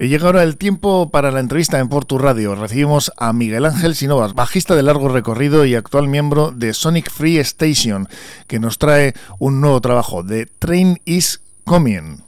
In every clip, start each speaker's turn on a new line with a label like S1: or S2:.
S1: Y llega ahora el tiempo para la entrevista en Portu Radio. Recibimos a Miguel Ángel Sinovas, bajista de largo recorrido y actual miembro de Sonic Free Station, que nos trae un nuevo trabajo, The Train is Coming.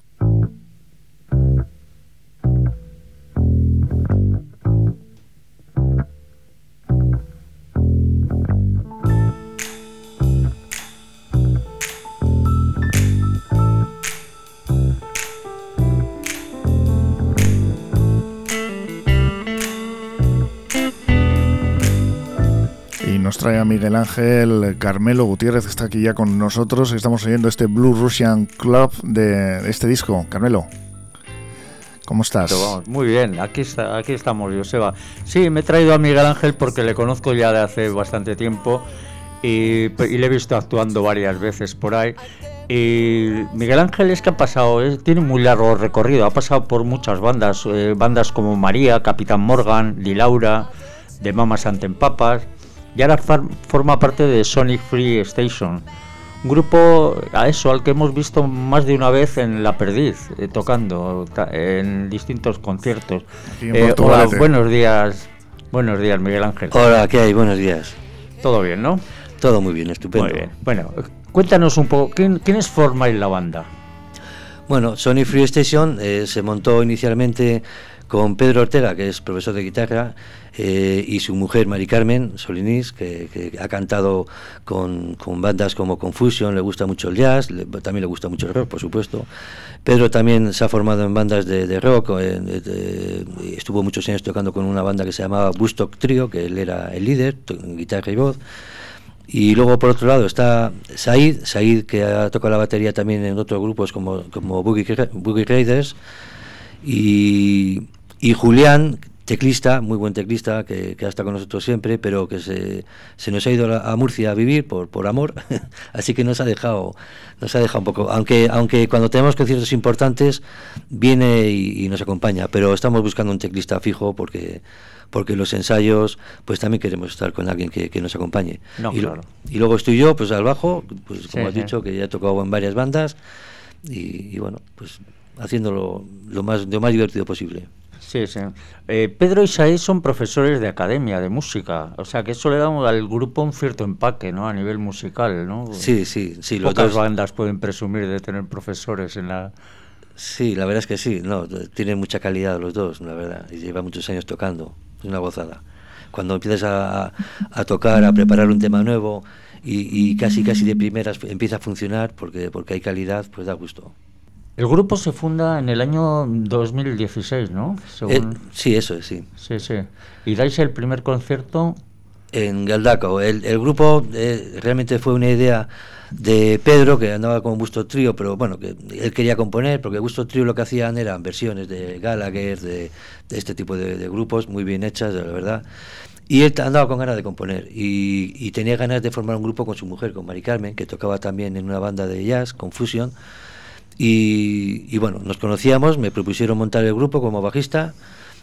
S1: Nos trae a Miguel Ángel Carmelo Gutiérrez, está aquí ya con nosotros. Estamos oyendo este Blue Russian Club de este disco. Carmelo, ¿cómo estás?
S2: muy bien, aquí, está, aquí estamos, Joseba. Sí, me he traído a Miguel Ángel porque le conozco ya de hace bastante tiempo y, le he visto actuando varias veces por ahí. Y Miguel Ángel es que ha pasado, tiene muy largo recorrido, ha pasado por muchas bandas, eh, bandas como María, Capitán Morgan, Di Laura, de Mamas Papas y ahora forma parte de Sonic Free Station, un grupo a eso al que hemos visto más de una vez en La Perdiz, eh, tocando en distintos conciertos. Eh, hola, buenos días, buenos días Miguel Ángel.
S3: Hola, ¿qué hay? Buenos días.
S2: Todo bien, ¿no?
S3: Todo muy bien, estupendo. Muy bien.
S2: Bueno, cuéntanos un poco, ¿quién, ¿quiénes formáis la banda?
S3: Bueno, Sonic Free Station eh, se montó inicialmente con Pedro Ortega, que es profesor de guitarra, eh, y su mujer Mari Carmen Solinís, que, ha cantado con, bandas como Confusion, le gusta mucho el jazz, también le gusta mucho el rock, por supuesto. Pedro también se ha formado en bandas de, rock, estuvo muchos años tocando con una banda que se llamaba Bustock Trio, que él era el líder, guitarra y voz. Y luego por otro lado está Said, Said que ha tocado la batería también en otros grupos como, como Boogie, Boogie Raiders. Y, y Julián, teclista, muy buen teclista, que, que ha estado con nosotros siempre, pero que se, se nos ha ido a, Murcia a vivir por, por amor, así que nos ha dejado, nos ha dejado un poco, aunque, aunque cuando tenemos conciertos importantes viene y, nos acompaña, pero estamos buscando un teclista fijo porque porque los ensayos pues también queremos estar con alguien que, que nos acompañe. y, y, luego estoy yo pues al bajo, pues como has dicho que ya he tocado en varias bandas y, y bueno, pues haciéndolo lo más, lo más divertido posible.
S2: Sí, sí. Eh, Pedro y Saí son profesores de academia, de música. O sea, que eso le da al grupo un cierto empaque, ¿no? A nivel musical, ¿no?
S3: Sí, sí, sí.
S2: Pocas bandas pueden presumir de tener profesores en la...
S3: Sí, la verdad es que sí. No, tienen mucha calidad los dos, la verdad. Y lleva muchos años tocando. Es una gozada. Cuando empiezas a, a tocar, a preparar un tema nuevo y, y casi, casi de primeras empieza a funcionar porque, porque hay calidad, pues da gusto.
S2: El grupo se funda en el año 2016, ¿no?
S3: Eh, sí, eso es, sí.
S2: Sí, sí. ¿Y dais el primer concierto?
S3: En Galdaco. El, grupo eh, realmente fue una idea de Pedro, que andaba con Gusto Trío, pero bueno, que él quería componer, porque Gusto Trío lo que hacían eran versiones de Gallagher, de, este tipo de, grupos, muy bien hechas, la verdad. Y él andaba con ganas de componer y, y, tenía ganas de formar un grupo con su mujer, con Mari Carmen, que tocaba también en una banda de jazz, Confusion. Y, bueno, nos conocíamos, me propusieron montar el grupo como bajista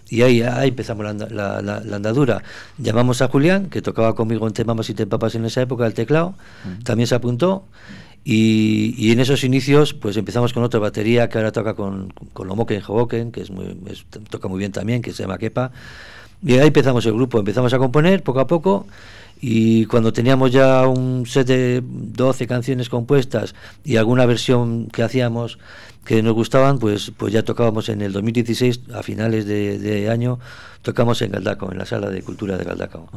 S3: y ahí, ahí empezamos la, la, andadura. Llamamos a Julián, que tocaba conmigo en Temamas y Tempapas en esa época, el teclado, también se apuntó. Y, y, en esos inicios, pues empezamos con otra batería que ahora toca con, con Lomoken Hoboken, que es muy, toca muy bien también, que se llama Kepa. Y ahí empezamos el grupo, empezamos a componer poco a poco y cuando teníamos ya un set de 12 canciones compuestas y alguna versión que hacíamos que nos gustaban, pues, pues ya tocábamos en el 2016, a finales de, año, tocamos en Galdaco, en la sala de cultura de Galdaco.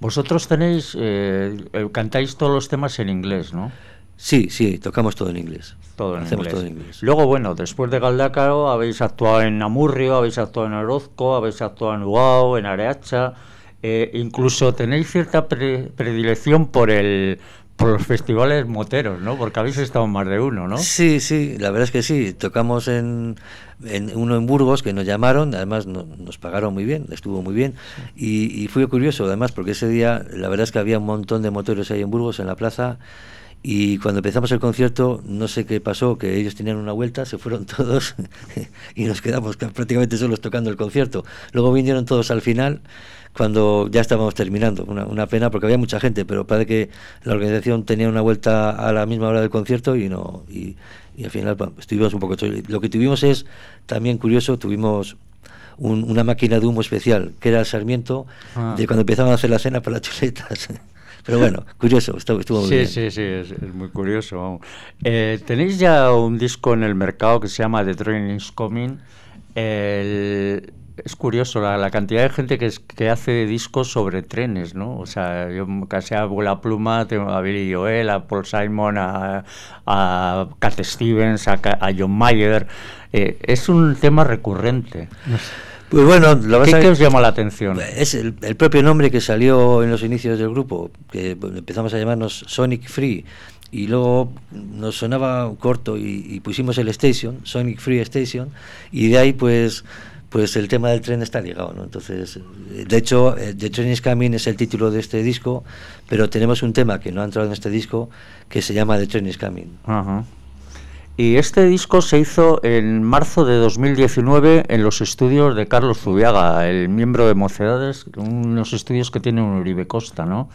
S2: Vosotros tenéis, eh, cantáis todos los temas en inglés, ¿no?
S3: Sí, sí, tocamos todo en inglés.
S2: Todo en, inglés. Todo en inglés. Luego, bueno, después de Galdácaro habéis actuado en Amurrio, habéis actuado en Orozco, habéis actuado en Uao, en Areacha, eh, incluso tenéis cierta predilección por el por los festivales moteros, ¿no? Porque habéis estado en más de uno, ¿no?
S3: Sí, sí, la verdad es que sí. Tocamos en, uno en Burgos que nos llamaron, además nos pagaron muy bien, estuvo muy bien. Y, fue curioso, además, porque ese día la verdad es que había un montón de moteros ahí en Burgos, en la plaza, Y cuando empezamos el concierto, no sé qué pasó, que ellos tenían una vuelta, se fueron todos y nos quedamos prácticamente solos tocando el concierto. Luego vinieron todos al final, cuando ya estábamos terminando. Una, una pena porque había mucha gente, pero parece que la organización tenía una vuelta a la misma hora del concierto y no y, al final estuvimos un poco... Lo que tuvimos es, también curioso, tuvimos una máquina de humo especial, que era el Sarmiento, ah. de cuando empezaban a hacer la cena para las chuletas. Pero bueno, curioso, estuvo, estuvo
S2: sí,
S3: bien.
S2: Sí, sí, es, muy curioso. Eh, Tenéis ya un disco en el mercado que se llama The Train is Coming. es curioso la, cantidad de gente que, que hace discos sobre trenes, ¿no? O sea, yo casi a la pluma tengo a Billy Joel, a Paul Simon, a, a Cat Stevens, a, John Mayer. Eh, es un tema recurrente.
S3: Pues bueno,
S2: ¿Qué, ¿Qué, os llama la atención?
S3: Es el, propio nombre que salió en los inicios del grupo, que empezamos a llamarnos Sonic Free, y luego nos sonaba corto y, pusimos el Station, Sonic Free Station, y de ahí pues pues el tema del tren está ligado, ¿no? Entonces, de hecho, eh, The Train is Coming es el título de este disco, pero tenemos un tema que no ha entrado en este disco que se llama The Train is Coming.
S2: Ajá. Y este disco se hizo en marzo de 2019 en los estudios de Carlos Zubiaga, el miembro de Mocedades, unos estudios que tiene un Uribe Costa, ¿no?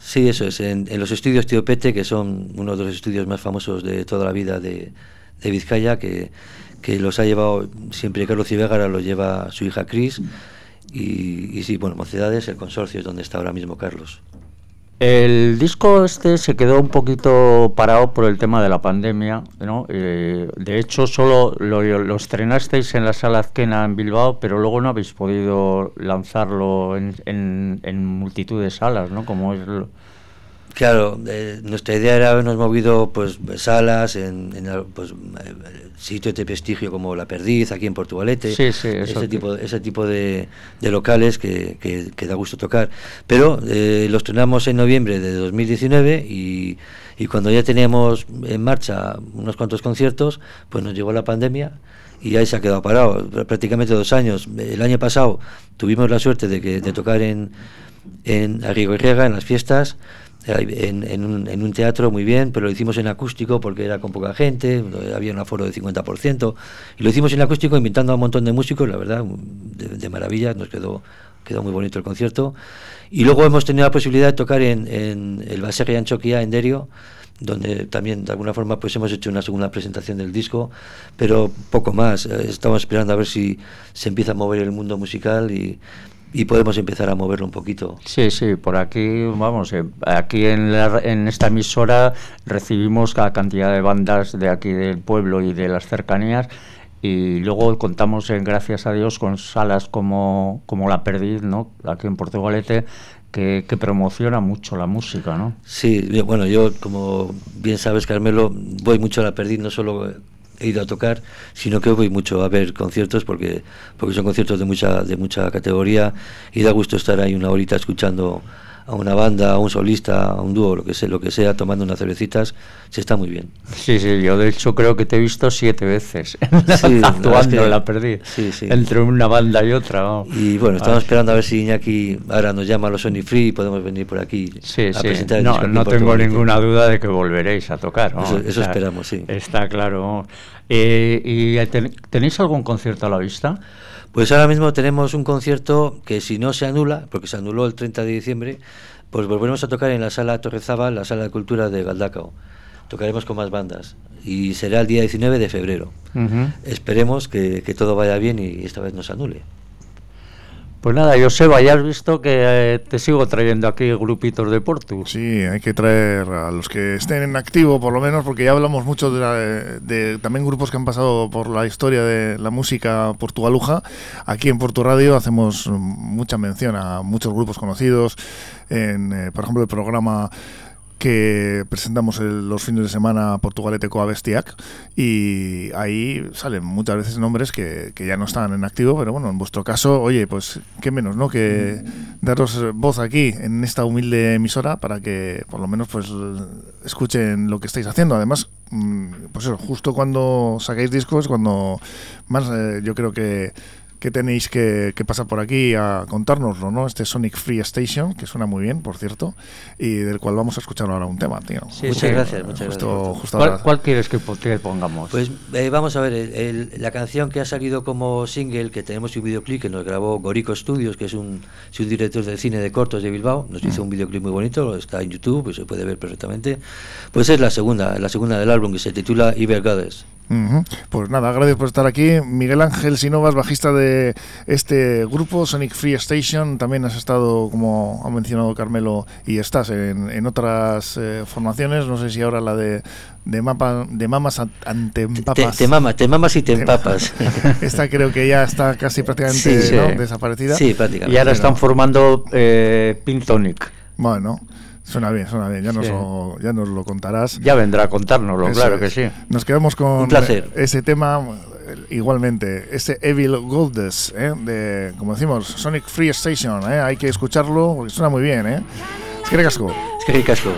S3: Sí, eso es, en, los estudios Tío Pete, que son uno de los estudios más famosos de toda la vida de, Vizcaya, que, que, los ha llevado siempre Carlos Zubiaga, ahora lo lleva su hija Cris. Y, y sí, bueno, Mocedades, el consorcio es donde está ahora mismo Carlos.
S2: El disco este se quedó un poquito parado por el tema de la pandemia, ¿no? Eh, de hecho, solo lo, estrenasteis en la sala Azquena en Bilbao, pero luego no habéis podido lanzarlo en, en multitud de salas, ¿no? Como es
S3: Claro, eh, nuestra idea era habernos movido pues salas en, pues, eh, sitios de prestigio como La Perdiz, aquí en Portugalete, ese, tipo, ese tipo de, locales que, que, da gusto tocar. Pero eh, los estrenamos en noviembre de 2019 y, y cuando ya teníamos en marcha unos cuantos conciertos, pues nos llegó la pandemia y ahí se ha quedado parado prácticamente dos años. El año pasado tuvimos la suerte de, que, de tocar en, en Arrigo y Riega, en las fiestas, en, en, un, en, un, teatro muy bien, pero lo hicimos en acústico porque era con poca gente, había un aforo de 50%, y lo hicimos en acústico invitando a un montón de músicos, la verdad, de, maravilla, nos quedó, quedó muy bonito el concierto. Y luego hemos tenido la posibilidad de tocar en, en el Baserri Anchoquia, en Derio, donde también de alguna forma pues hemos hecho una segunda presentación del disco, pero poco más. Eh, estamos esperando a ver si se empieza a mover el mundo musical y y podemos empezar a moverlo un poquito.
S2: Sí, sí, por aquí, vamos, eh, aquí en, en esta emisora recibimos la cantidad de bandas de aquí del pueblo y de las cercanías y luego contamos, en, gracias a Dios, con salas como, como La Perdiz, ¿no? aquí en Portugalete, que, que, promociona mucho la música, ¿no?
S3: Sí, bueno, yo, como bien sabes, Carmelo, voy mucho a La Perdiz, no solo he ido a tocar, sino que voy mucho a ver conciertos porque, porque son conciertos de mucha, de mucha categoría y da gusto estar ahí una horita escuchando a una banda, a un solista, a un dúo, lo que sea, lo que sea, tomando unas cervecitas, se está muy bien.
S2: Sí, sí, yo de hecho creo que te he visto siete veces actuando la perdí, entre una banda y otra.
S3: Y bueno, estamos esperando a ver si Iñaki ahora nos llama a los Sony Free y podemos venir por aquí
S2: a presentar el No, no tengo ninguna duda de que volveréis a tocar.
S3: Eso, esperamos, sí.
S2: Está claro. Eh, ¿Y tenéis algún concierto a la vista?
S3: Pues ahora mismo tenemos un concierto que si no se anula, porque se anuló el 30 de diciembre, pues volveremos a tocar en la sala Torrezaba, la sala de cultura de Galdacao. Tocaremos con más bandas y será el día 19 de febrero. Esperemos que, que todo vaya bien y esta vez no se anule.
S2: Pues nada, Joseba, ya has visto que eh, te sigo trayendo aquí grupitos de Portu.
S1: Sí, hay que traer a los que estén en activo, por lo menos, porque ya hablamos mucho de, también grupos que han pasado por la historia de la música portugaluja. Aquí en Portu Radio hacemos mucha mención a muchos grupos conocidos. En, eh, por ejemplo, el programa que presentamos los fines de semana Portugalete Coa Bestiac y ahí salen muchas veces nombres que, que, ya no están en activo, pero bueno, en vuestro caso, oye, pues qué menos, ¿no? Que daros voz aquí en esta humilde emisora para que por lo menos pues escuchen lo que estáis haciendo. Además, mm, pues eso, justo cuando sacáis discos, cuando más eh, yo creo que que tenéis que, pasar por aquí a contárnoslo, ¿no? Este Sonic Free Station, que suena muy bien, por cierto, y del cual vamos a escuchar ahora un tema, tío.
S3: muchas gracias, muchas
S2: gracias. ¿Cuál, quieres que, pongamos?
S3: Pues eh, vamos a ver, la canción que ha salido como single, que tenemos un videoclip que nos grabó Gorico Studios, que es un, un director de cine de cortos de Bilbao, nos hizo mm. un videoclip muy bonito, está en YouTube, pues se puede ver perfectamente. Pues es la segunda, la segunda del álbum que se titula Iber Goddess.
S1: Pues nada, gracias por estar aquí. Miguel Ángel Sinovas, bajista de este grupo, Sonic Free Station. También has estado, como ha mencionado Carmelo, y estás en, otras eh, formaciones. No sé si ahora la de, de, mapa, de mamas ante papas.
S3: Te, te, mamas y te empapas.
S1: Esta creo que ya está casi prácticamente desaparecida.
S3: Sí, prácticamente.
S2: Y ahora están formando eh, Pintonic.
S1: Bueno. Suena bien, suena bien, ya nos, lo, ya nos lo contarás.
S2: Ya vendrá a contárnoslo, claro que sí.
S1: Nos quedamos con ese tema, igualmente, ese Evil Goldest, ¿eh? de, como decimos, Sonic Free Station, ¿eh? hay que escucharlo porque suena muy bien. ¿eh? Es que casco.
S3: Es que casco.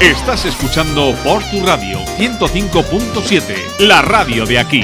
S4: Estás escuchando por tu radio 105.7, la radio de aquí.